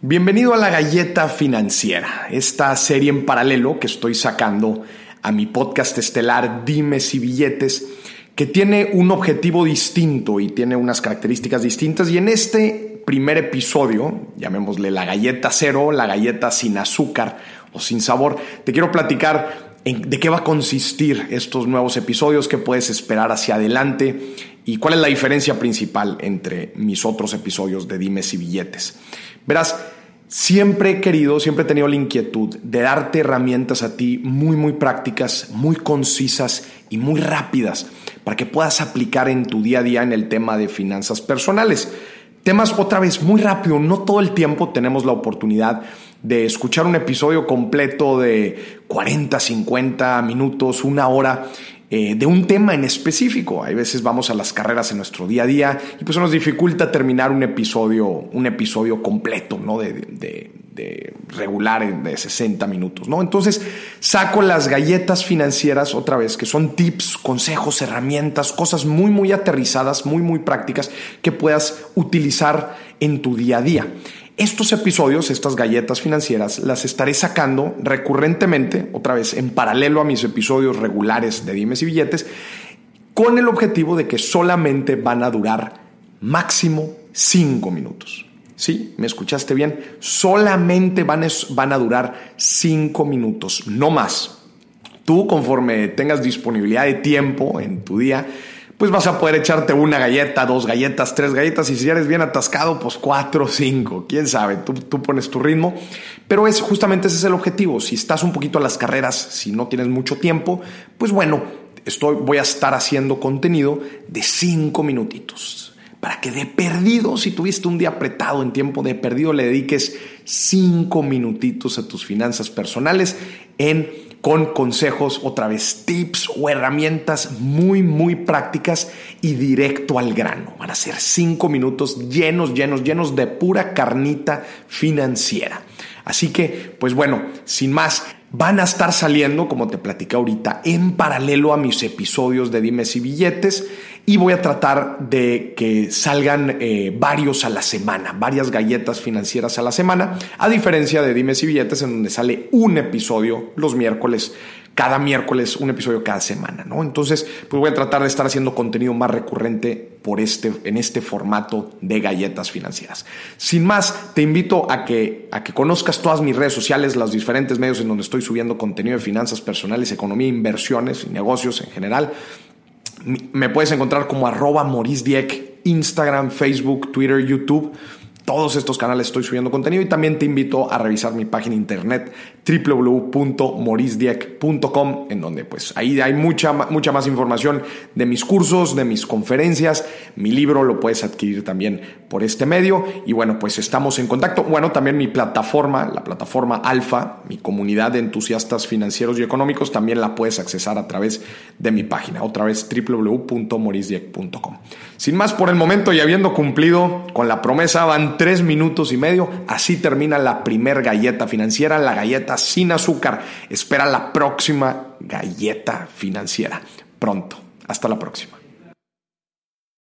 Bienvenido a la Galleta Financiera, esta serie en paralelo que estoy sacando a mi podcast estelar Dimes y Billetes, que tiene un objetivo distinto y tiene unas características distintas. Y en este primer episodio, llamémosle la galleta cero, la galleta sin azúcar o sin sabor, te quiero platicar de qué va a consistir estos nuevos episodios, qué puedes esperar hacia adelante y cuál es la diferencia principal entre mis otros episodios de Dimes y Billetes. Verás, siempre he querido, siempre he tenido la inquietud de darte herramientas a ti muy, muy prácticas, muy concisas y muy rápidas para que puedas aplicar en tu día a día en el tema de finanzas personales. Temas otra vez muy rápido, no todo el tiempo tenemos la oportunidad de escuchar un episodio completo de 40, 50 minutos, una hora eh, de un tema en específico. Hay veces vamos a las carreras en nuestro día a día y pues nos dificulta terminar un episodio, un episodio completo, ¿no? De, de, de regular de 60 minutos, ¿no? Entonces saco las galletas financieras otra vez, que son tips, consejos, herramientas, cosas muy, muy aterrizadas, muy, muy prácticas que puedas utilizar en tu día a día. Estos episodios, estas galletas financieras, las estaré sacando recurrentemente, otra vez en paralelo a mis episodios regulares de Dimes y Billetes, con el objetivo de que solamente van a durar máximo 5 minutos. ¿Sí? ¿Me escuchaste bien? Solamente van, van a durar 5 minutos, no más. Tú, conforme tengas disponibilidad de tiempo en tu día, pues vas a poder echarte una galleta, dos galletas, tres galletas y si eres bien atascado, pues cuatro, cinco, quién sabe, tú, tú pones tu ritmo, pero es justamente ese es el objetivo, si estás un poquito a las carreras, si no tienes mucho tiempo, pues bueno, estoy, voy a estar haciendo contenido de cinco minutitos para que de perdido, si tuviste un día apretado en tiempo de perdido, le dediques cinco minutitos a tus finanzas personales en con consejos, otra vez tips o herramientas muy, muy prácticas y directo al grano. Van a ser cinco minutos llenos, llenos, llenos de pura carnita financiera. Así que, pues bueno, sin más, van a estar saliendo, como te platicé ahorita, en paralelo a mis episodios de Dimes y Billetes y voy a tratar de que salgan eh, varios a la semana, varias galletas financieras a la semana, a diferencia de Dimes y Billetes en donde sale un episodio los miércoles, cada miércoles, un episodio cada semana, ¿no? Entonces, pues voy a tratar de estar haciendo contenido más recurrente por este, en este formato de galletas financieras. Sin más, te invito a que, a que conozcas todas mis redes sociales, los diferentes medios en donde estoy subiendo contenido de finanzas personales, economía, inversiones y negocios en general. Me puedes encontrar como arroba Maurice Dieck, Instagram, Facebook, Twitter, YouTube todos estos canales estoy subiendo contenido y también te invito a revisar mi página internet www.morisdieck.com en donde pues ahí hay mucha, mucha más información de mis cursos, de mis conferencias, mi libro lo puedes adquirir también por este medio. Y bueno pues estamos en contacto, bueno también mi plataforma, la plataforma Alfa, mi comunidad de entusiastas financieros y económicos también la puedes accesar a través de mi página, otra vez www.morisdieck.com. Sin más por el momento y habiendo cumplido con la promesa tres minutos y medio. Así termina la primer galleta financiera, la galleta sin azúcar. Espera la próxima galleta financiera. Pronto. Hasta la próxima.